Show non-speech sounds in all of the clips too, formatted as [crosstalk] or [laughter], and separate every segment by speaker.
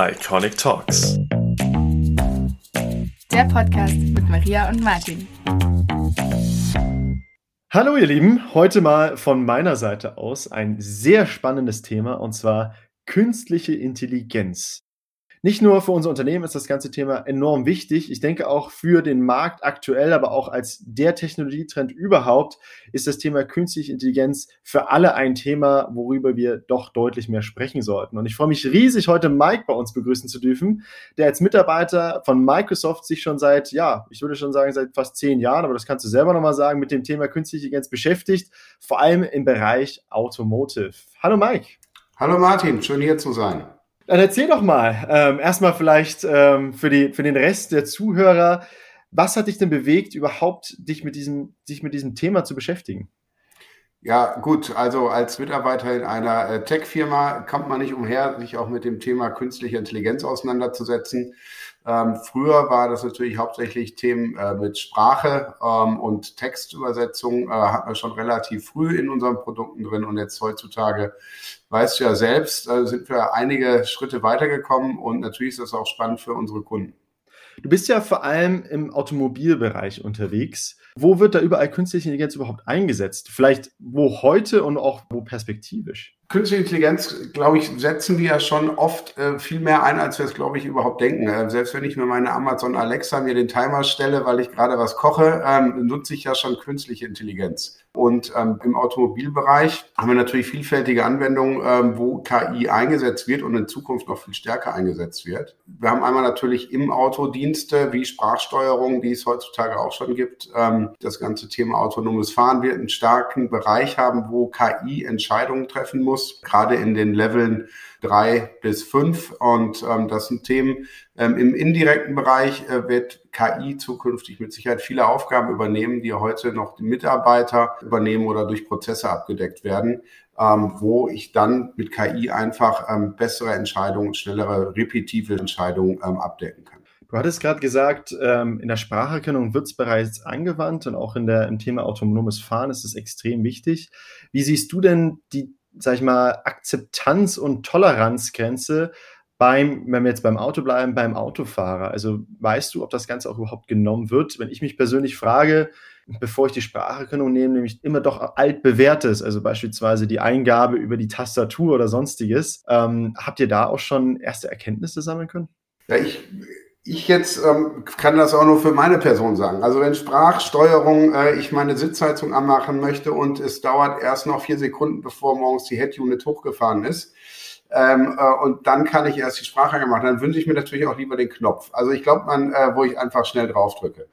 Speaker 1: Iconic Talks.
Speaker 2: Der Podcast mit Maria und Martin.
Speaker 1: Hallo ihr Lieben, heute mal von meiner Seite aus ein sehr spannendes Thema und zwar künstliche Intelligenz. Nicht nur für unser Unternehmen ist das ganze Thema enorm wichtig. Ich denke auch für den Markt aktuell, aber auch als der Technologietrend überhaupt ist das Thema künstliche Intelligenz für alle ein Thema, worüber wir doch deutlich mehr sprechen sollten. Und ich freue mich riesig, heute Mike bei uns begrüßen zu dürfen, der als Mitarbeiter von Microsoft sich schon seit, ja, ich würde schon sagen, seit fast zehn Jahren, aber das kannst du selber nochmal sagen, mit dem Thema künstliche Intelligenz beschäftigt, vor allem im Bereich Automotive. Hallo Mike.
Speaker 3: Hallo Martin, schön hier zu sein.
Speaker 1: Dann erzähl doch mal, ähm, erstmal vielleicht ähm, für, die, für den Rest der Zuhörer, was hat dich denn bewegt, überhaupt dich mit diesem, sich mit diesem Thema zu beschäftigen?
Speaker 3: Ja, gut, also als Mitarbeiter in einer äh, Tech-Firma kommt man nicht umher, sich auch mit dem Thema künstliche Intelligenz auseinanderzusetzen. Ähm, früher war das natürlich hauptsächlich Themen äh, mit Sprache ähm, und Textübersetzung, äh, hatten wir schon relativ früh in unseren Produkten drin und jetzt heutzutage, weißt du ja selbst, äh, sind wir einige Schritte weitergekommen und natürlich ist das auch spannend für unsere Kunden.
Speaker 1: Du bist ja vor allem im Automobilbereich unterwegs. Wo wird da überall künstliche Intelligenz überhaupt eingesetzt? Vielleicht wo heute und auch wo perspektivisch?
Speaker 3: Künstliche Intelligenz, glaube ich, setzen wir ja schon oft äh, viel mehr ein, als wir es, glaube ich, überhaupt denken. Äh, selbst wenn ich mir meine Amazon Alexa mir den Timer stelle, weil ich gerade was koche, ähm, nutze ich ja schon künstliche Intelligenz. Und ähm, im Automobilbereich haben wir natürlich vielfältige Anwendungen, ähm, wo KI eingesetzt wird und in Zukunft noch viel stärker eingesetzt wird. Wir haben einmal natürlich im Auto Dienste wie Sprachsteuerung, die es heutzutage auch schon gibt. Ähm, das ganze Thema autonomes Fahren wird einen starken Bereich haben, wo KI Entscheidungen treffen muss gerade in den Leveln drei bis fünf. Und ähm, das sind Themen. Ähm, Im indirekten Bereich äh, wird KI zukünftig mit Sicherheit viele Aufgaben übernehmen, die heute noch die Mitarbeiter übernehmen oder durch Prozesse abgedeckt werden. Ähm, wo ich dann mit KI einfach ähm, bessere Entscheidungen, schnellere, repetitive Entscheidungen ähm, abdecken kann.
Speaker 1: Du hattest gerade gesagt, ähm, in der Spracherkennung wird es bereits angewandt und auch in der, im Thema autonomes Fahren ist es extrem wichtig. Wie siehst du denn die sag ich mal, Akzeptanz- und Toleranzgrenze beim, wenn wir jetzt beim Auto bleiben, beim Autofahrer? Also weißt du, ob das Ganze auch überhaupt genommen wird? Wenn ich mich persönlich frage, bevor ich die Spracherkennung nehme, nämlich immer doch altbewährtes, also beispielsweise die Eingabe über die Tastatur oder sonstiges. Ähm, habt ihr da auch schon erste Erkenntnisse sammeln können?
Speaker 3: Ja, ich ich jetzt ähm, kann das auch nur für meine Person sagen. Also wenn Sprachsteuerung, äh, ich meine Sitzheizung anmachen möchte und es dauert erst noch vier Sekunden, bevor morgens die Head-Unit hochgefahren ist, ähm, äh, und dann kann ich erst die Sprache machen, dann wünsche ich mir natürlich auch lieber den Knopf. Also ich glaube, man, äh, wo ich einfach schnell drauf drücke.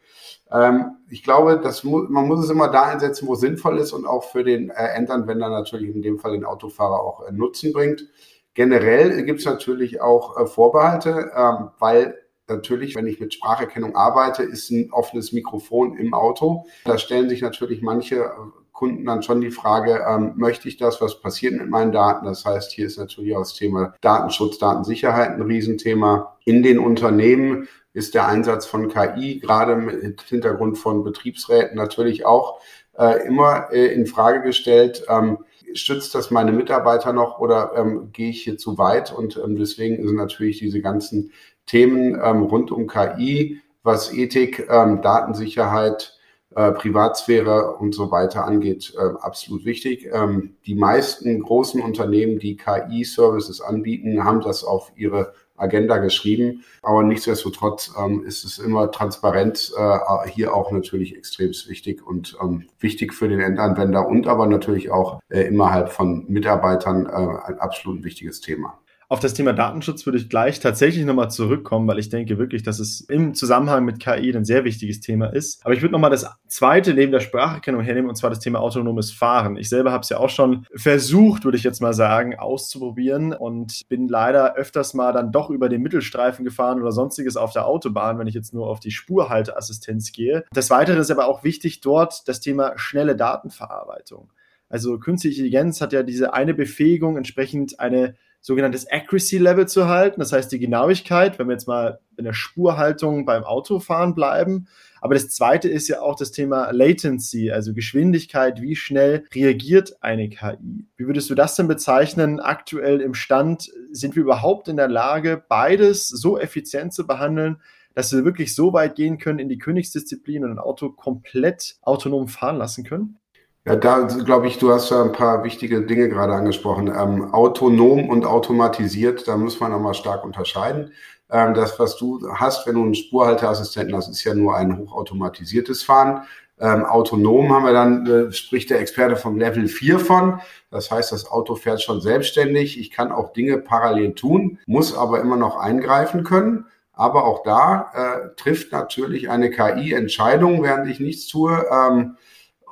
Speaker 3: Ähm, ich glaube, das mu man muss es immer da einsetzen, wo sinnvoll ist und auch für den äh, Endanwender natürlich in dem Fall den Autofahrer auch äh, Nutzen bringt. Generell gibt es natürlich auch äh, Vorbehalte, ähm, weil Natürlich, wenn ich mit Spracherkennung arbeite, ist ein offenes Mikrofon im Auto. Da stellen sich natürlich manche äh, Kunden dann schon die Frage, ähm, möchte ich das, was passiert mit meinen Daten? Das heißt, hier ist natürlich auch das Thema Datenschutz, Datensicherheit ein Riesenthema. In den Unternehmen ist der Einsatz von KI gerade mit Hintergrund von Betriebsräten natürlich auch äh, immer äh, in Frage gestellt. Ähm, stützt das meine Mitarbeiter noch oder ähm, gehe ich hier zu weit? Und ähm, deswegen sind natürlich diese ganzen Themen ähm, rund um KI, was Ethik, ähm, Datensicherheit, äh, Privatsphäre und so weiter angeht, äh, absolut wichtig. Ähm, die meisten großen Unternehmen, die KI-Services anbieten, haben das auf ihre Agenda geschrieben. Aber nichtsdestotrotz ähm, ist es immer transparent, äh, hier auch natürlich extrem wichtig und ähm, wichtig für den Endanwender und aber natürlich auch äh, innerhalb von Mitarbeitern äh, ein absolut wichtiges Thema.
Speaker 1: Auf das Thema Datenschutz würde ich gleich tatsächlich nochmal zurückkommen, weil ich denke wirklich, dass es im Zusammenhang mit KI ein sehr wichtiges Thema ist. Aber ich würde nochmal das zweite neben der Spracherkennung hernehmen, und zwar das Thema autonomes Fahren. Ich selber habe es ja auch schon versucht, würde ich jetzt mal sagen, auszuprobieren und bin leider öfters mal dann doch über den Mittelstreifen gefahren oder sonstiges auf der Autobahn, wenn ich jetzt nur auf die Spurhalteassistenz gehe. Des Weiteren ist aber auch wichtig dort das Thema schnelle Datenverarbeitung. Also künstliche Intelligenz hat ja diese eine Befähigung, entsprechend eine sogenanntes Accuracy Level zu halten, das heißt die Genauigkeit, wenn wir jetzt mal in der Spurhaltung beim Autofahren bleiben. Aber das zweite ist ja auch das Thema Latency, also Geschwindigkeit, wie schnell reagiert eine KI. Wie würdest du das denn bezeichnen? Aktuell im Stand sind wir überhaupt in der Lage, beides so effizient zu behandeln, dass wir wirklich so weit gehen können in die Königsdisziplin und ein Auto komplett autonom fahren lassen können?
Speaker 3: Ja, da glaube ich, du hast ja ein paar wichtige Dinge gerade angesprochen. Ähm, autonom und automatisiert, da muss man nochmal stark unterscheiden. Ähm, das, was du hast, wenn du einen Spurhalteassistenten hast, ist ja nur ein hochautomatisiertes Fahren. Ähm, autonom haben wir dann, äh, spricht der Experte vom Level 4 von. Das heißt, das Auto fährt schon selbstständig. Ich kann auch Dinge parallel tun, muss aber immer noch eingreifen können. Aber auch da äh, trifft natürlich eine KI Entscheidungen, während ich nichts tue. Ähm,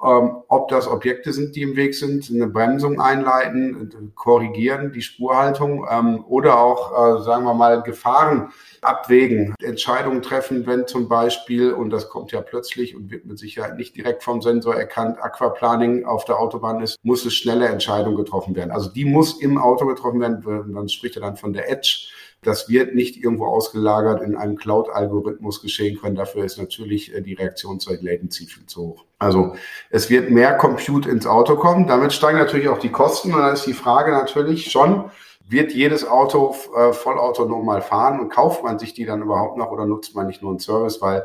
Speaker 3: ähm, ob das Objekte sind, die im Weg sind, eine Bremsung einleiten, korrigieren, die Spurhaltung ähm, oder auch, äh, sagen wir mal, Gefahren abwägen, Entscheidungen treffen, wenn zum Beispiel, und das kommt ja plötzlich und wird mit Sicherheit nicht direkt vom Sensor erkannt, Aquaplaning auf der Autobahn ist, muss es schnelle Entscheidungen getroffen werden. Also die muss im Auto getroffen werden, man spricht ja dann von der Edge das wird nicht irgendwo ausgelagert in einem Cloud-Algorithmus geschehen können. Dafür ist natürlich äh, die Reaktionszeit Latency viel zu hoch. Also es wird mehr Compute ins Auto kommen. Damit steigen natürlich auch die Kosten. Und da ist die Frage natürlich schon, wird jedes Auto äh, vollautonom mal fahren und kauft man sich die dann überhaupt noch oder nutzt man nicht nur einen Service? Weil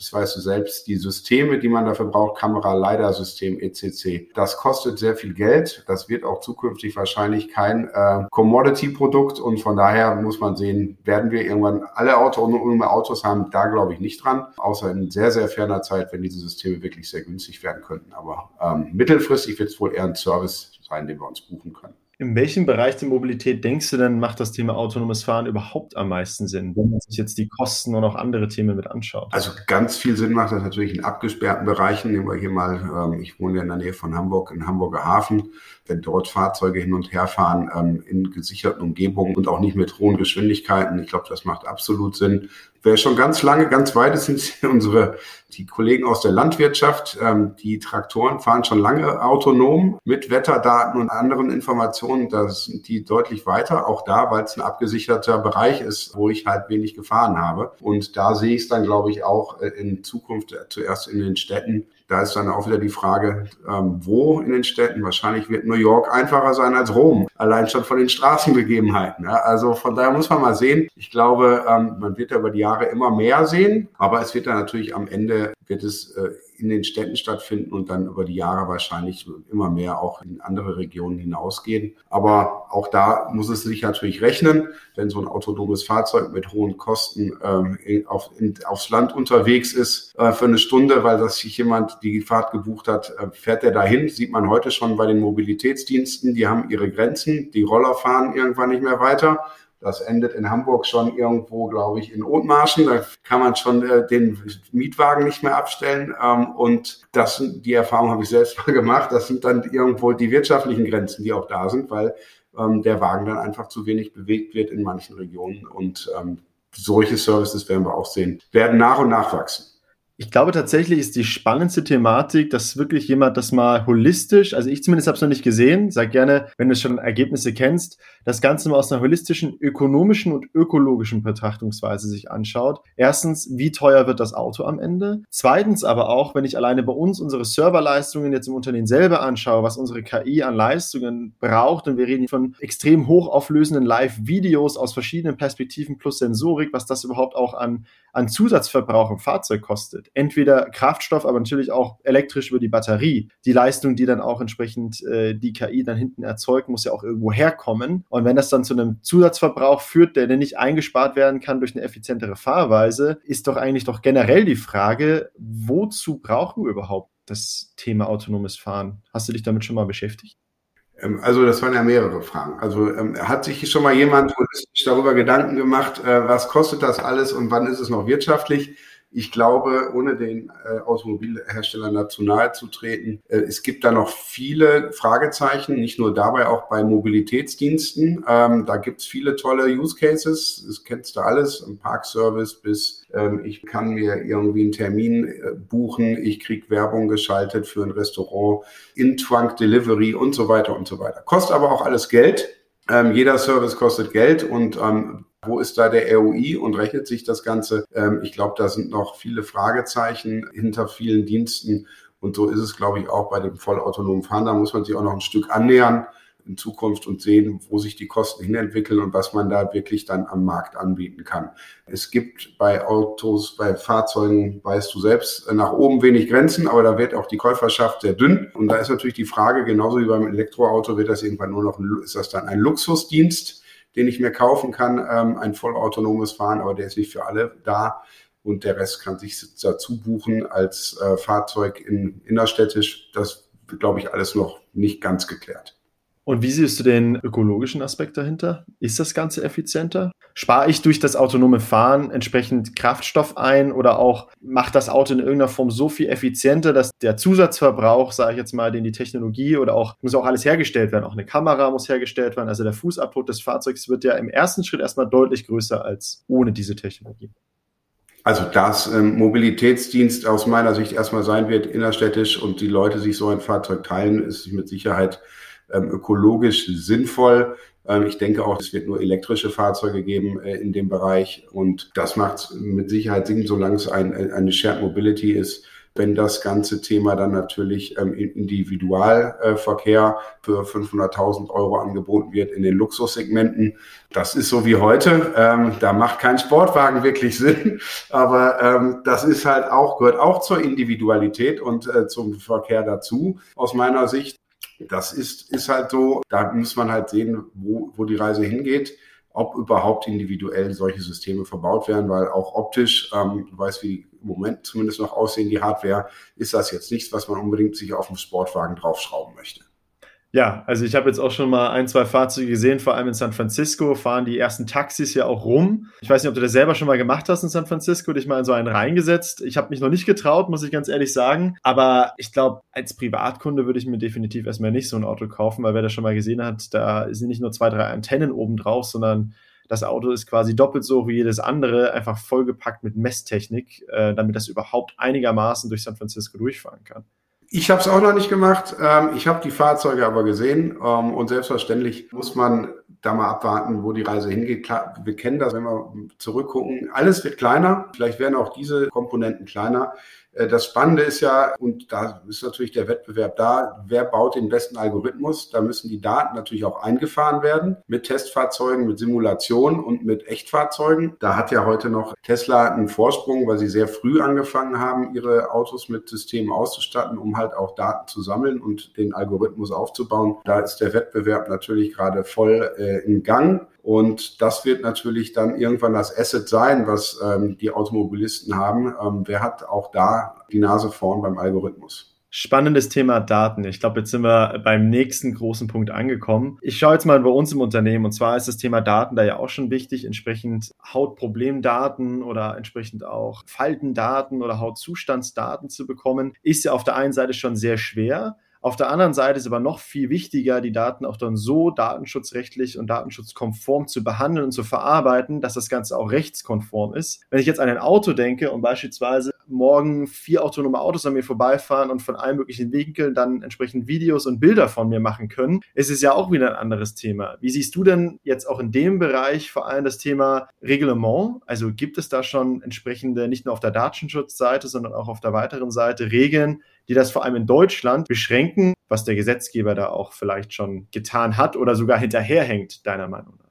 Speaker 3: das weißt du selbst, die Systeme, die man dafür braucht, Kamera, LiDAR-System, etc., das kostet sehr viel Geld. Das wird auch zukünftig wahrscheinlich kein äh, Commodity-Produkt und von daher muss man sehen, werden wir irgendwann alle autonome Autos haben, da glaube ich nicht dran, außer in sehr, sehr ferner Zeit, wenn diese Systeme wirklich sehr günstig werden könnten. Aber ähm, mittelfristig wird es wohl eher ein Service sein, den wir uns buchen können.
Speaker 1: In welchem Bereich der Mobilität denkst du denn, macht das Thema autonomes Fahren überhaupt am meisten Sinn, wenn man sich jetzt die Kosten und auch andere Themen mit anschaut?
Speaker 3: Also ganz viel Sinn macht das natürlich in abgesperrten Bereichen. Nehmen wir hier mal, ähm, ich wohne ja in der Nähe von Hamburg, in Hamburger Hafen. Wenn dort Fahrzeuge hin und her fahren ähm, in gesicherten Umgebungen und auch nicht mit hohen Geschwindigkeiten, ich glaube, das macht absolut Sinn. Wer schon ganz lange, ganz weit ist, [laughs] sind unsere, die Kollegen aus der Landwirtschaft. Ähm, die Traktoren fahren schon lange autonom mit Wetterdaten und anderen Informationen. Da sind die deutlich weiter. Auch da, weil es ein abgesicherter Bereich ist, wo ich halt wenig gefahren habe. Und da sehe ich es dann, glaube ich, auch äh, in Zukunft zuerst in den Städten da ist dann auch wieder die Frage, ähm, wo in den Städten. Wahrscheinlich wird New York einfacher sein als Rom, allein schon von den Straßenbegebenheiten. Ja? Also von daher muss man mal sehen. Ich glaube, ähm, man wird da über die Jahre immer mehr sehen, aber es wird dann natürlich am Ende, wird es äh, in den Städten stattfinden und dann über die Jahre wahrscheinlich immer mehr auch in andere Regionen hinausgehen. Aber auch da muss es sich natürlich rechnen, wenn so ein autonomes Fahrzeug mit hohen Kosten ähm, aufs Land unterwegs ist äh, für eine Stunde, weil das sich jemand die Fahrt gebucht hat, äh, fährt er dahin. Sieht man heute schon bei den Mobilitätsdiensten, die haben ihre Grenzen. Die Roller fahren irgendwann nicht mehr weiter. Das endet in Hamburg schon irgendwo, glaube ich, in Othmarschen. Da kann man schon äh, den Mietwagen nicht mehr abstellen. Ähm, und das, die Erfahrung habe ich selbst [laughs] mal gemacht. Das sind dann irgendwo die wirtschaftlichen Grenzen, die auch da sind, weil ähm, der Wagen dann einfach zu wenig bewegt wird in manchen Regionen. Und ähm, solche Services werden wir auch sehen, werden nach und nach wachsen.
Speaker 1: Ich glaube tatsächlich ist die spannendste Thematik, dass wirklich jemand das mal holistisch, also ich zumindest habe es noch nicht gesehen, sag gerne, wenn du schon Ergebnisse kennst, das Ganze mal aus einer holistischen, ökonomischen und ökologischen Betrachtungsweise sich anschaut. Erstens, wie teuer wird das Auto am Ende? Zweitens aber auch, wenn ich alleine bei uns unsere Serverleistungen jetzt im Unternehmen selber anschaue, was unsere KI an Leistungen braucht, und wir reden von extrem hochauflösenden Live-Videos aus verschiedenen Perspektiven plus Sensorik, was das überhaupt auch an, an Zusatzverbrauch im Fahrzeug kostet entweder Kraftstoff, aber natürlich auch elektrisch über die Batterie. Die Leistung, die dann auch entsprechend äh, die KI dann hinten erzeugt, muss ja auch irgendwo herkommen. Und wenn das dann zu einem Zusatzverbrauch führt, der dann nicht eingespart werden kann durch eine effizientere Fahrweise, ist doch eigentlich doch generell die Frage, wozu brauchen wir überhaupt das Thema autonomes Fahren? Hast du dich damit schon mal beschäftigt?
Speaker 3: Ähm, also das waren ja mehrere Fragen. Also ähm, hat sich schon mal jemand darüber Gedanken gemacht, äh, was kostet das alles und wann ist es noch wirtschaftlich? Ich glaube, ohne den äh, Automobilherstellern dazu nahe zu treten, äh, es gibt da noch viele Fragezeichen, nicht nur dabei, auch bei Mobilitätsdiensten. Ähm, da gibt es viele tolle Use Cases. Das kennst du alles, im Parkservice bis ähm, ich kann mir irgendwie einen Termin äh, buchen, ich kriege Werbung geschaltet für ein Restaurant, In-Trunk Delivery und so weiter und so weiter. Kostet aber auch alles Geld. Ähm, jeder Service kostet Geld und ähm, wo ist da der ROI und rechnet sich das Ganze? Ähm, ich glaube, da sind noch viele Fragezeichen hinter vielen Diensten. Und so ist es, glaube ich, auch bei dem vollautonomen Fahren. Da muss man sich auch noch ein Stück annähern in Zukunft und sehen, wo sich die Kosten hinentwickeln und was man da wirklich dann am Markt anbieten kann. Es gibt bei Autos, bei Fahrzeugen, weißt du selbst, nach oben wenig Grenzen, aber da wird auch die Käuferschaft sehr dünn. Und da ist natürlich die Frage, genauso wie beim Elektroauto, wird das irgendwann nur noch, ist das dann ein Luxusdienst, den ich mir kaufen kann, ähm, ein vollautonomes Fahren, aber der ist nicht für alle da und der Rest kann sich dazu buchen als äh, Fahrzeug in, innerstädtisch. Das glaube ich alles noch nicht ganz geklärt.
Speaker 1: Und wie siehst du den ökologischen Aspekt dahinter? Ist das Ganze effizienter? Spare ich durch das autonome Fahren entsprechend Kraftstoff ein oder auch macht das Auto in irgendeiner Form so viel effizienter, dass der Zusatzverbrauch, sage ich jetzt mal, den die Technologie oder auch muss auch alles hergestellt werden, auch eine Kamera muss hergestellt werden, also der Fußabdruck des Fahrzeugs wird ja im ersten Schritt erstmal deutlich größer als ohne diese Technologie.
Speaker 3: Also das ähm, Mobilitätsdienst aus meiner Sicht erstmal sein wird innerstädtisch und die Leute sich so ein Fahrzeug teilen, ist mit Sicherheit ökologisch sinnvoll. Ähm, ich denke auch, es wird nur elektrische Fahrzeuge geben äh, in dem Bereich und das macht mit Sicherheit Sinn, solange es ein, eine Shared Mobility ist. Wenn das ganze Thema dann natürlich ähm, Individualverkehr für 500.000 Euro angeboten wird in den Luxussegmenten, das ist so wie heute. Ähm, da macht kein Sportwagen wirklich Sinn, [laughs] aber ähm, das ist halt auch gehört auch zur Individualität und äh, zum Verkehr dazu aus meiner Sicht. Das ist, ist halt so, da muss man halt sehen, wo, wo die Reise hingeht, ob überhaupt individuell solche Systeme verbaut werden, weil auch optisch, ähm, du weißt, wie im Moment zumindest noch aussehen, die Hardware, ist das jetzt nichts, was man unbedingt sich auf dem Sportwagen draufschrauben möchte.
Speaker 1: Ja, also ich habe jetzt auch schon mal ein, zwei Fahrzeuge gesehen, vor allem in San Francisco fahren die ersten Taxis ja auch rum. Ich weiß nicht, ob du das selber schon mal gemacht hast in San Francisco, dich mal in so einen reingesetzt. Ich habe mich noch nicht getraut, muss ich ganz ehrlich sagen. Aber ich glaube, als Privatkunde würde ich mir definitiv erstmal nicht so ein Auto kaufen, weil wer das schon mal gesehen hat, da sind nicht nur zwei, drei Antennen oben drauf, sondern das Auto ist quasi doppelt so wie jedes andere, einfach vollgepackt mit Messtechnik, äh, damit das überhaupt einigermaßen durch San Francisco durchfahren kann.
Speaker 3: Ich habe es auch noch nicht gemacht. Ähm, ich habe die Fahrzeuge aber gesehen ähm, und selbstverständlich muss man da mal abwarten, wo die Reise hingeht. Klar, wir kennen das, wenn wir zurückgucken. Alles wird kleiner. Vielleicht werden auch diese Komponenten kleiner. Äh, das Spannende ist ja, und da ist natürlich der Wettbewerb da, wer baut den besten Algorithmus? Da müssen die Daten natürlich auch eingefahren werden mit Testfahrzeugen, mit Simulationen und mit Echtfahrzeugen. Da hat ja heute noch Tesla einen Vorsprung, weil sie sehr früh angefangen haben, ihre Autos mit Systemen auszustatten, um halt auch Daten zu sammeln und den Algorithmus aufzubauen. Da ist der Wettbewerb natürlich gerade voll äh, in Gang. Und das wird natürlich dann irgendwann das Asset sein, was ähm, die Automobilisten haben. Ähm, wer hat auch da die Nase vorn beim Algorithmus?
Speaker 1: Spannendes Thema Daten. Ich glaube, jetzt sind wir beim nächsten großen Punkt angekommen. Ich schaue jetzt mal bei uns im Unternehmen und zwar ist das Thema Daten da ja auch schon wichtig, entsprechend Hautproblemdaten oder entsprechend auch Faltendaten oder Hautzustandsdaten zu bekommen, ist ja auf der einen Seite schon sehr schwer. Auf der anderen Seite ist aber noch viel wichtiger, die Daten auch dann so datenschutzrechtlich und datenschutzkonform zu behandeln und zu verarbeiten, dass das Ganze auch rechtskonform ist. Wenn ich jetzt an ein Auto denke und beispielsweise morgen vier autonome Autos an mir vorbeifahren und von allen möglichen Winkeln dann entsprechend Videos und Bilder von mir machen können, ist es ja auch wieder ein anderes Thema. Wie siehst du denn jetzt auch in dem Bereich vor allem das Thema Reglement? Also gibt es da schon entsprechende, nicht nur auf der Datenschutzseite, sondern auch auf der weiteren Seite Regeln, die das vor allem in Deutschland beschränken, was der Gesetzgeber da auch vielleicht schon getan hat oder sogar hinterherhängt, deiner Meinung nach?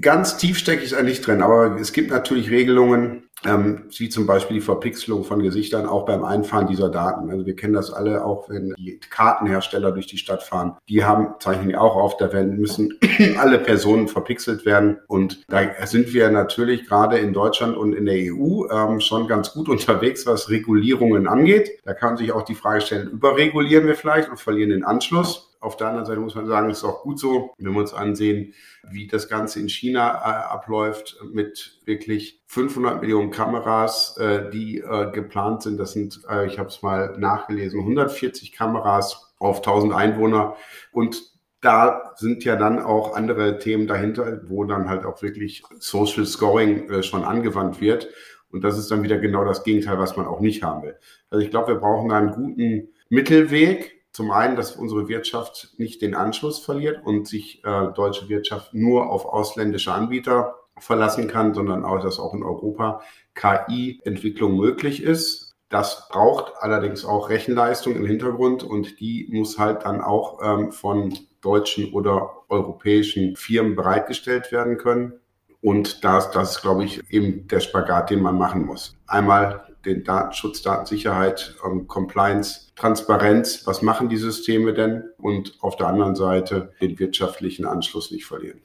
Speaker 3: Ganz tief stecke ich eigentlich drin, aber es gibt natürlich Regelungen, ähm, wie zum Beispiel die Verpixelung von Gesichtern auch beim Einfahren dieser Daten. Also wir kennen das alle auch, wenn die Kartenhersteller durch die Stadt fahren. Die haben, zeichnen die auch auf, da werden, müssen [clears throat] alle Personen verpixelt werden. Und da sind wir natürlich gerade in Deutschland und in der EU ähm, schon ganz gut [laughs] unterwegs, was Regulierungen angeht. Da kann man sich auch die Frage stellen, überregulieren wir vielleicht und verlieren den Anschluss. Auf der anderen Seite muss man sagen, ist auch gut so, wenn wir uns ansehen, wie das Ganze in China äh, abläuft mit wirklich 500 Millionen Kameras, äh, die äh, geplant sind. Das sind, äh, ich habe es mal nachgelesen, 140 Kameras auf 1000 Einwohner und da sind ja dann auch andere Themen dahinter, wo dann halt auch wirklich Social Scoring äh, schon angewandt wird. Und das ist dann wieder genau das Gegenteil, was man auch nicht haben will. Also ich glaube, wir brauchen einen guten Mittelweg, Zum einen, dass unsere Wirtschaft nicht den Anschluss verliert und sich äh, deutsche Wirtschaft nur auf ausländische Anbieter verlassen kann, sondern auch, dass auch in Europa KI-Entwicklung möglich ist. Das braucht allerdings auch Rechenleistung im Hintergrund und die muss halt dann auch ähm, von deutschen oder europäischen Firmen bereitgestellt werden können. Und das, das ist, glaube ich, eben der Spagat, den man machen muss. Einmal den Datenschutz, Datensicherheit, ähm, Compliance, Transparenz. Was machen die Systeme denn? Und auf der anderen Seite den wirtschaftlichen Anschluss nicht verlieren.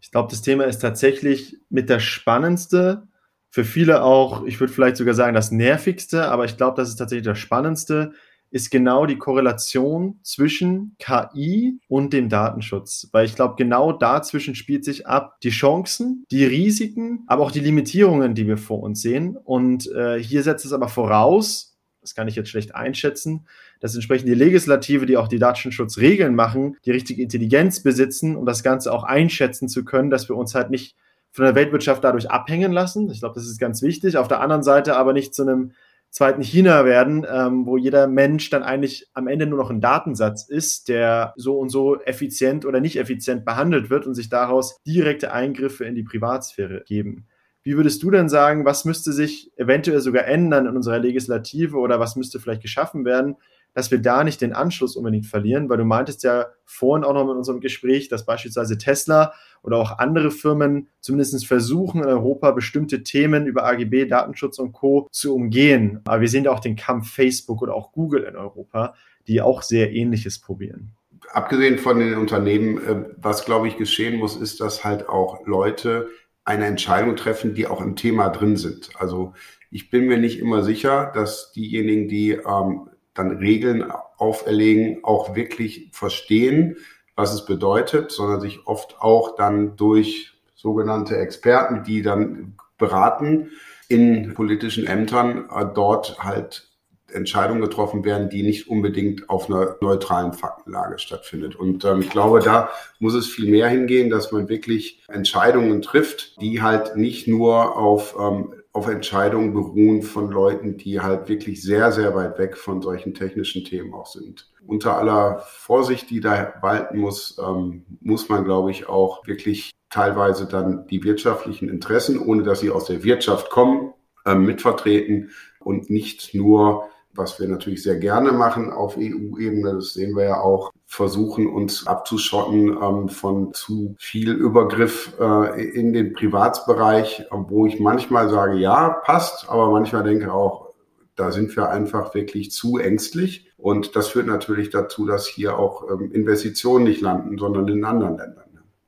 Speaker 1: Ich glaube, das Thema ist tatsächlich mit der spannendste, für viele auch, ich würde vielleicht sogar sagen, das nervigste, aber ich glaube, das ist tatsächlich das Spannendste, ist genau die Korrelation zwischen KI und dem Datenschutz. Weil ich glaube, genau dazwischen spielt sich ab die Chancen, die Risiken, aber auch die Limitierungen, die wir vor uns sehen. Und äh, hier setzt es aber voraus, das kann ich jetzt schlecht einschätzen, dass entsprechend die Legislative, die auch die Datenschutzregeln machen, die richtige Intelligenz besitzen, um das Ganze auch einschätzen zu können, dass wir uns halt nicht von der Weltwirtschaft dadurch abhängen lassen. Ich glaube, das ist ganz wichtig. Auf der anderen Seite aber nicht zu einem zweiten China werden, ähm, wo jeder Mensch dann eigentlich am Ende nur noch ein Datensatz ist, der so und so effizient oder nicht effizient behandelt wird und sich daraus direkte Eingriffe in die Privatsphäre geben. Wie würdest du denn sagen, was müsste sich eventuell sogar ändern in unserer Legislative oder was müsste vielleicht geschaffen werden, dass wir da nicht den Anschluss unbedingt verlieren, weil du meintest ja vorhin auch noch mit unserem Gespräch, dass beispielsweise Tesla oder auch andere Firmen zumindest versuchen, in Europa bestimmte Themen über AGB, Datenschutz und Co. zu umgehen. Aber wir sehen ja auch den Kampf Facebook oder auch Google in Europa, die auch sehr Ähnliches probieren.
Speaker 3: Abgesehen von den Unternehmen, äh, was glaube ich geschehen muss, ist, dass halt auch Leute eine Entscheidung treffen, die auch im Thema drin sind. Also ich bin mir nicht immer sicher, dass diejenigen, die ähm, dann Regeln auferlegen, auch wirklich verstehen, was es bedeutet, sondern sich oft auch dann durch sogenannte Experten, die dann beraten in politischen Ämtern, äh, dort halt Entscheidungen getroffen werden, die nicht unbedingt auf einer neutralen Faktenlage stattfindet. Und ähm, ich glaube, da muss es viel mehr hingehen, dass man wirklich Entscheidungen trifft, die halt nicht nur auf ähm, auf Entscheidungen beruhen von Leuten, die halt wirklich sehr, sehr weit weg von solchen technischen Themen auch sind. Unter aller Vorsicht, die da walten muss, ähm, muss man, glaube ich, auch wirklich teilweise dann die wirtschaftlichen Interessen, ohne dass sie aus der Wirtschaft kommen, äh, mitvertreten und nicht nur was wir natürlich sehr gerne machen auf EU-Ebene, das sehen wir ja auch, versuchen uns abzuschotten ähm, von zu viel Übergriff äh, in den Privatsbereich, wo ich manchmal sage, ja, passt, aber manchmal denke auch, da sind wir einfach wirklich zu ängstlich. Und das führt natürlich dazu, dass hier auch ähm, Investitionen nicht landen, sondern in anderen Ländern.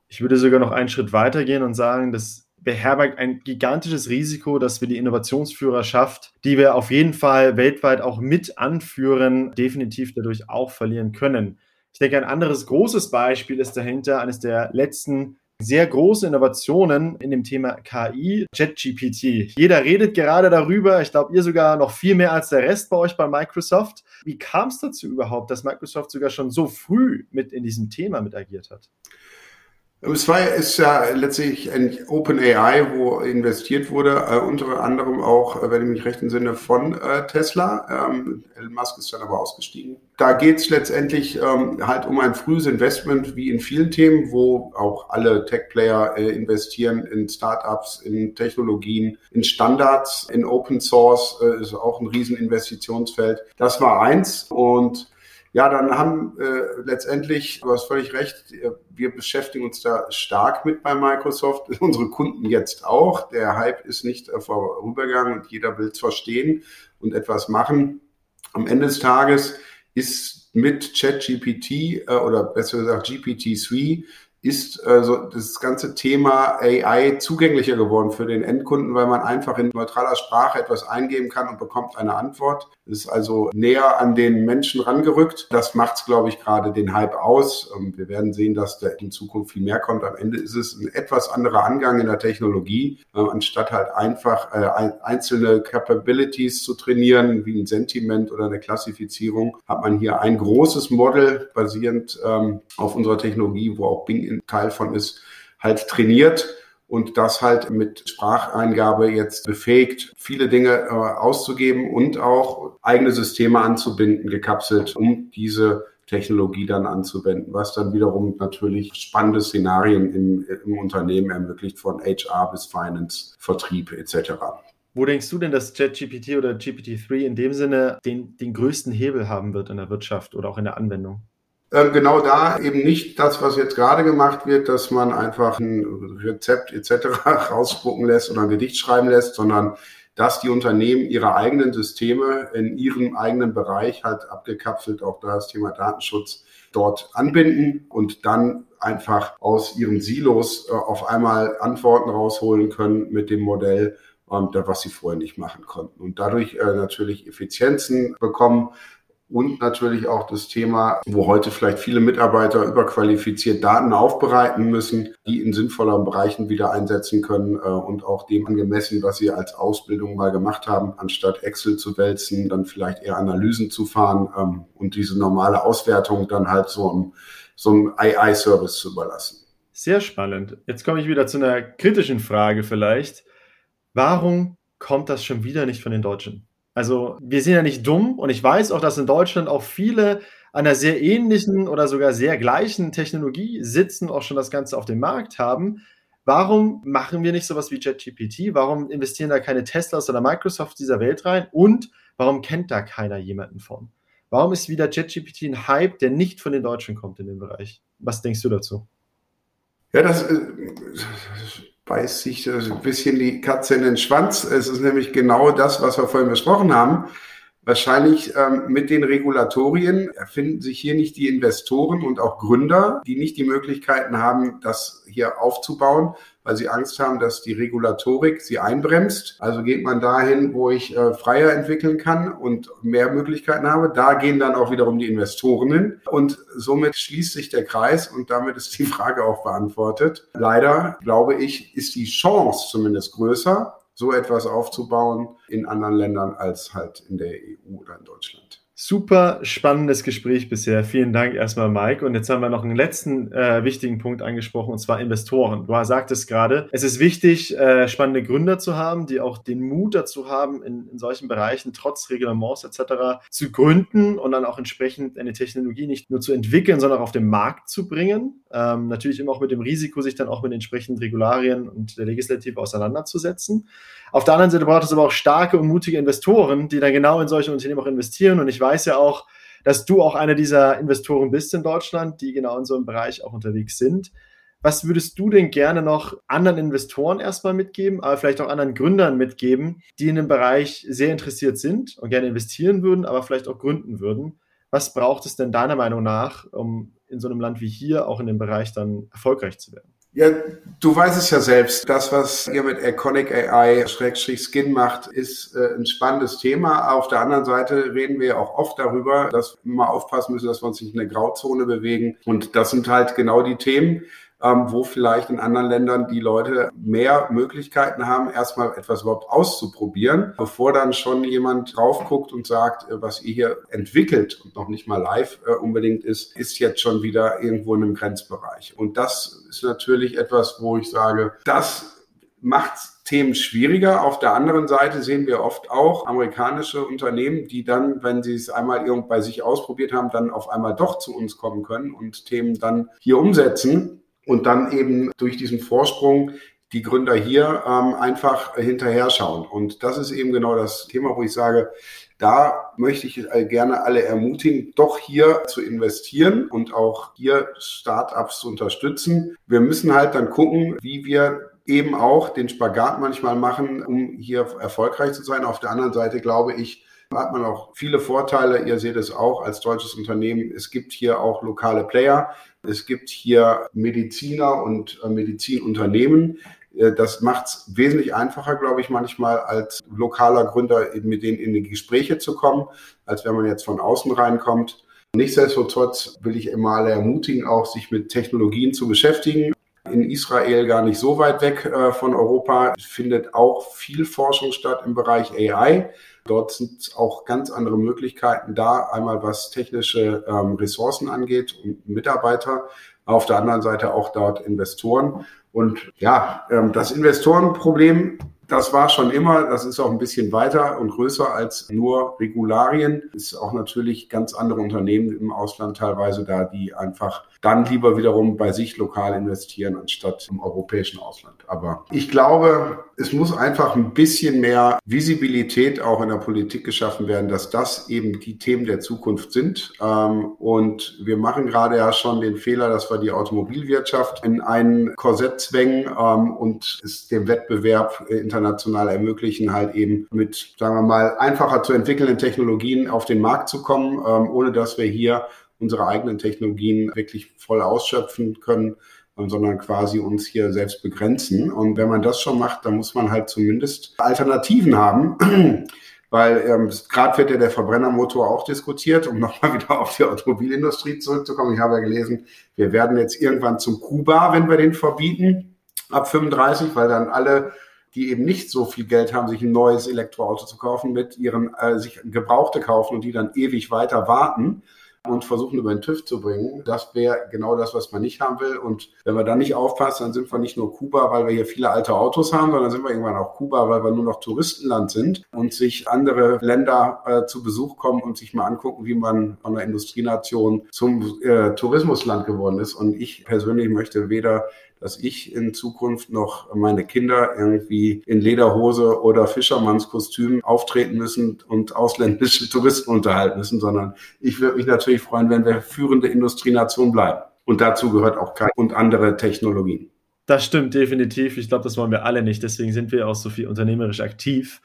Speaker 1: Ich würde sogar noch einen Schritt weitergehen und sagen, dass beherbergt ein gigantisches Risiko, dass wir die Innovationsführerschaft, die wir auf jeden Fall weltweit auch mit anführen, definitiv dadurch auch verlieren können. Ich denke, ein anderes großes Beispiel ist dahinter eines der letzten sehr großen Innovationen in dem Thema KI, ChatGPT. Jeder redet gerade darüber, ich glaube, ihr sogar noch viel mehr als der Rest bei euch bei Microsoft. Wie kam es dazu überhaupt, dass Microsoft sogar schon so früh mit in diesem Thema mit agiert hat?
Speaker 3: Es war ist ja letztlich ein Open AI, wo investiert wurde, äh, unter anderem auch, äh, wenn ich mich recht entsinne, von äh, Tesla. Ähm, Elon Musk ist dann aber ausgestiegen. Da geht es letztendlich ähm, halt um ein frühes Investment, wie in vielen Themen, wo auch alle Tech-Player äh, investieren in Startups, in Technologien, in Standards, in Open Source, äh, ist auch ein Rieseninvestitionsfeld. Das war eins und ja, dann haben äh, letztendlich, du hast völlig recht, äh, wir beschäftigen uns da stark mit bei Microsoft, [laughs] unsere Kunden jetzt auch. Der Hype ist nicht äh, vorübergegangen und jeder will es verstehen und etwas machen. Am Ende des Tages ist mit ChatGPT äh, oder besser gesagt GPT-3 ist also das ganze Thema AI zugänglicher geworden für den Endkunden, weil man einfach in neutraler Sprache etwas eingeben kann und bekommt eine Antwort. Das ist also näher an den Menschen rangerückt. Das macht es, glaube ich, gerade den Hype aus. Ähm, wir werden sehen, dass da in Zukunft viel mehr kommt. Am Ende ist es ein etwas anderer Angang in der Technologie, äh, anstatt halt einfach äh, einzelne Capabilities zu trainieren, wie ein Sentiment oder eine Klassifizierung, hat man hier ein großes Model basierend ähm, auf unserer Technologie, wo auch Bing Teil von ist, halt trainiert und das halt mit Spracheingabe jetzt befähigt, viele Dinge äh, auszugeben und auch eigene Systeme anzubinden, gekapselt, um diese Technologie dann anzuwenden, was dann wiederum natürlich spannende Szenarien im, im Unternehmen ermöglicht, von HR bis Finance, Vertrieb etc.
Speaker 1: Wo denkst du denn, dass ChatGPT oder GPT-3 in dem Sinne den, den größten Hebel haben wird in der Wirtschaft oder auch in der Anwendung?
Speaker 3: Ähm, genau da eben nicht das, was jetzt gerade gemacht wird, dass man einfach ein Rezept etc. [laughs] rausspucken lässt oder ein Gedicht schreiben lässt, sondern dass die Unternehmen ihre eigenen Systeme in ihrem eigenen Bereich halt abgekapselt, auch da das Thema Datenschutz dort anbinden und dann einfach aus ihren Silos äh, auf einmal Antworten rausholen können mit dem Modell, ähm, was sie vorher nicht machen konnten. Und dadurch äh, natürlich Effizienzen bekommen, und natürlich auch das Thema, wo heute vielleicht viele Mitarbeiter überqualifiziert Daten aufbereiten müssen, die in sinnvolleren Bereichen wieder einsetzen können äh, und auch dem angemessen, was sie als Ausbildung mal gemacht haben, anstatt Excel zu wälzen, dann vielleicht eher Analysen zu fahren ähm, und diese normale Auswertung dann halt so einem, so einem AI-Service zu überlassen.
Speaker 1: Sehr spannend. Jetzt komme ich wieder zu einer kritischen Frage vielleicht. Warum kommt das schon wieder nicht von den Deutschen? Also wir sind ja nicht dumm und ich weiß auch, dass in Deutschland auch viele einer sehr ähnlichen oder sogar sehr gleichen Technologie sitzen, auch schon das Ganze auf dem Markt haben. Warum machen wir nicht sowas wie JetGPT? Warum investieren da keine Teslas oder Microsoft dieser Welt rein? Und warum kennt da keiner jemanden von? Warum ist wieder JetGPT ein Hype, der nicht von den Deutschen kommt in dem Bereich? Was denkst du dazu?
Speaker 3: Ja, das, äh, beißt sich ein bisschen die Katze in den Schwanz. Es ist nämlich genau das, was wir vorhin besprochen haben. Wahrscheinlich ähm, mit den Regulatorien erfinden sich hier nicht die Investoren und auch Gründer, die nicht die Möglichkeiten haben, das hier aufzubauen, weil sie Angst haben, dass die Regulatorik sie einbremst. Also geht man dahin, wo ich äh, freier entwickeln kann und mehr Möglichkeiten habe. Da gehen dann auch wiederum die Investoren hin. Und somit schließt sich der Kreis und damit ist die [laughs] Frage auch beantwortet. Leider, glaube ich, ist die Chance zumindest größer, so etwas aufzubauen in anderen Ländern als halt in der EU oder in Deutschland.
Speaker 1: Super spannendes Gespräch bisher. Vielen Dank erstmal, Mike. Und jetzt haben wir noch einen letzten äh, wichtigen Punkt angesprochen, und zwar Investoren. Du sagtest gerade, es ist wichtig, äh, spannende Gründer zu haben, die auch den Mut dazu haben, in, in solchen Bereichen trotz Reglements etc. zu gründen und dann auch entsprechend eine Technologie nicht nur zu entwickeln, sondern auch auf den Markt zu bringen. Ähm, natürlich immer auch mit dem Risiko, sich dann auch mit entsprechenden Regularien und der Legislative auseinanderzusetzen. Auf der anderen Seite braucht es aber auch starke und mutige Investoren, die dann genau in solche Unternehmen auch investieren. Und ich weiß ja auch, dass du auch einer dieser Investoren bist in Deutschland, die genau in so einem Bereich auch unterwegs sind. Was würdest du denn gerne noch anderen Investoren erstmal mitgeben, aber vielleicht auch anderen Gründern mitgeben, die in dem Bereich sehr interessiert sind und gerne investieren würden, aber vielleicht auch gründen würden? Was braucht es denn deiner Meinung nach, um in so einem Land wie hier auch in dem Bereich dann erfolgreich zu werden?
Speaker 3: Ja, du weißt es ja selbst. Das, was ihr mit Iconic AI Skin macht, ist äh, ein spannendes Thema. Auf der anderen Seite reden wir auch oft darüber, dass wir mal aufpassen müssen, dass wir uns nicht in eine Grauzone bewegen. Und das sind halt genau die Themen, ähm, wo vielleicht in anderen Ländern die Leute mehr Möglichkeiten haben, erstmal etwas überhaupt auszuprobieren, bevor dann schon jemand drauf guckt und sagt, äh, was ihr hier entwickelt und noch nicht mal live äh, unbedingt ist, ist jetzt schon wieder irgendwo in einem Grenzbereich. Und das ist natürlich etwas, wo ich sage, das macht Themen schwieriger. Auf der anderen Seite sehen wir oft auch amerikanische Unternehmen, die dann, wenn sie es einmal irgend bei sich ausprobiert haben, dann auf einmal doch zu uns kommen können und Themen dann hier umsetzen und dann eben durch diesen Vorsprung die Gründer hier ähm, einfach hinterher schauen. Und das ist eben genau das Thema, wo ich sage, da möchte ich gerne alle ermutigen, doch hier zu investieren und auch hier Startups zu unterstützen. Wir müssen halt dann gucken, wie wir eben auch den Spagat manchmal machen, um hier erfolgreich zu sein. Auf der anderen Seite glaube ich, hat man auch viele Vorteile. Ihr seht es auch als deutsches Unternehmen. Es gibt hier auch lokale Player. Es gibt hier Mediziner und äh, Medizinunternehmen. Äh, das macht es wesentlich einfacher, glaube ich, manchmal als lokaler Gründer mit denen in die Gespräche zu kommen, als wenn man jetzt von außen reinkommt. Nichtsdestotrotz will ich immer alle ermutigen, auch sich mit Technologien zu beschäftigen. In Israel gar nicht so weit weg äh, von Europa findet auch viel Forschung statt im Bereich AI. Dort sind auch ganz andere Möglichkeiten da, einmal was technische ähm, Ressourcen angeht und Mitarbeiter, auf der anderen Seite auch dort Investoren. Und ja, ähm, das Investorenproblem, das war schon immer, das ist auch ein bisschen weiter und größer als nur Regularien. Ist auch natürlich ganz andere Unternehmen im Ausland teilweise da, die einfach dann lieber wiederum bei sich lokal investieren, anstatt im europäischen Ausland. Aber ich glaube, es muss einfach ein bisschen mehr Visibilität auch in der Politik geschaffen werden, dass das eben die Themen der Zukunft sind. Ähm, und wir machen gerade ja schon den Fehler, dass wir die Automobilwirtschaft in ein Korsett zwängen ähm, und es dem Wettbewerb international ermöglichen, halt eben mit, sagen wir mal, einfacher zu entwickelnden Technologien auf den Markt zu kommen, ähm, ohne dass wir hier unsere eigenen Technologien wirklich voll ausschöpfen können, sondern quasi uns hier selbst begrenzen. Und wenn man das schon macht, dann muss man halt zumindest Alternativen haben. [clears throat] Weil ähm, gerade wird ja der Verbrennermotor auch diskutiert, um [laughs] nochmal wieder auf die Automobilindustrie zurückzukommen. Ich habe ja gelesen, wir werden jetzt irgendwann zum Kuba, wenn wir den verbieten, ab 35, weil dann alle die eben nicht so viel Geld haben, sich ein neues Elektroauto zu kaufen, mit ihren äh, sich Gebrauchte kaufen und die dann ewig weiter warten und versuchen über den TÜV zu bringen. Das wäre genau das, was man nicht haben will. Und wenn wir dann nicht aufpassen, dann sind wir nicht nur Kuba, weil wir hier viele alte Autos haben, sondern sind wir irgendwann auch Kuba, weil wir nur noch Touristenland sind und sich andere Länder äh, zu Besuch kommen und sich mal angucken, wie man von einer Industrienation zum äh, Tourismusland geworden ist. Und ich persönlich möchte weder dass ich in Zukunft noch meine Kinder irgendwie in Lederhose oder Fischermannskostüm auftreten müssen und ausländische [laughs] Touristen unterhalten müssen, sondern ich würde mich natürlich freuen, wenn wir führende Industrienation bleiben. Und dazu gehört auch KI und andere Technologien.
Speaker 1: Das stimmt definitiv. Ich glaube, das wollen wir alle nicht. Deswegen sind wir auch so viel unternehmerisch aktiv.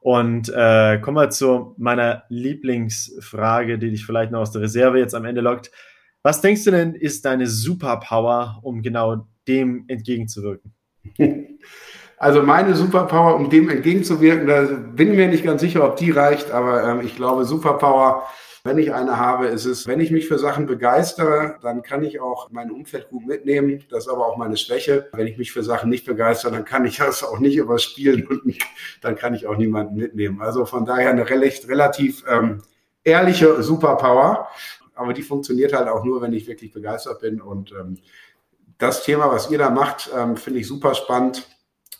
Speaker 1: Und äh, kommen wir zu meiner Lieblingsfrage, die dich vielleicht noch aus der Reserve jetzt am Ende lockt. Was denkst du denn, ist deine Superpower, um genau dem entgegenzuwirken? [laughs]
Speaker 3: Also meine Superpower, um dem entgegenzuwirken, da bin ich mir nicht ganz sicher, ob die reicht, aber ähm, ich glaube, Superpower, wenn ich eine habe, ist es, wenn ich mich für Sachen begeistere, dann kann ich auch mein Umfeld gut mitnehmen. Das ist aber auch meine Schwäche. Wenn ich mich für Sachen nicht begeistere, dann kann ich das auch nicht überspielen [laughs] und dann kann ich auch niemanden mitnehmen. Also von daher eine relativ ähm, ehrliche Superpower. Aber die funktioniert halt auch nur, wenn ich wirklich begeistert bin und ähm, das Thema, was ihr da macht, ähm, finde ich super spannend.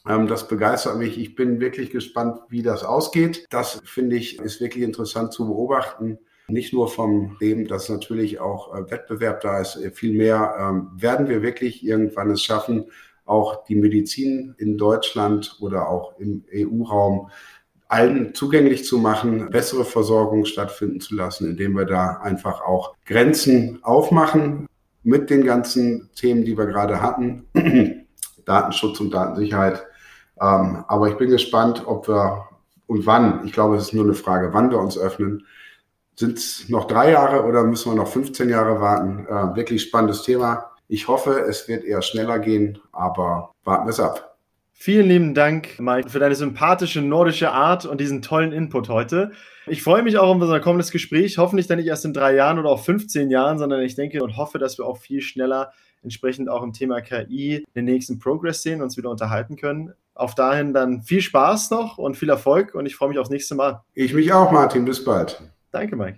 Speaker 3: Ähm, das begeistert mich. Ich bin wirklich gespannt, wie das ausgeht. Das finde ich ist wirklich interessant zu beobachten. Nicht nur vom dem, dass natürlich auch äh, Wettbewerb da ist. Äh, vielmehr ähm, werden wir wirklich irgendwann es schaffen, auch die Medizin in Deutschland oder auch im EU-Raum allen zugänglich zu machen, bessere Versorgung stattfinden zu lassen, indem wir da einfach auch Grenzen aufmachen, mit den ganzen Themen, die wir gerade hatten, [clears throat] Datenschutz und Datensicherheit. Ähm, aber ich bin gespannt, ob wir und wann, ich glaube, es ist nur eine Frage, wann wir uns öffnen. Sind es noch drei Jahre oder müssen wir noch 15 Jahre warten? Äh, wirklich spannendes Thema. Ich hoffe, es wird eher schneller gehen, aber warten wir es ab.
Speaker 1: Vielen lieben Dank, Mike, für deine sympathische nordische Art und diesen tollen Input heute. Ich freue mich auch auf unser kommendes Gespräch. Hoffentlich dann nicht erst in drei Jahren oder auch 15 Jahren, sondern ich denke und hoffe, dass wir auch viel schneller entsprechend auch im Thema KI den nächsten Progress sehen, und uns wieder unterhalten können. Auf dahin dann viel Spaß noch und viel Erfolg und ich freue mich aufs nächste Mal.
Speaker 3: Ich mich auch, Martin. Bis bald.
Speaker 1: Danke, Mike.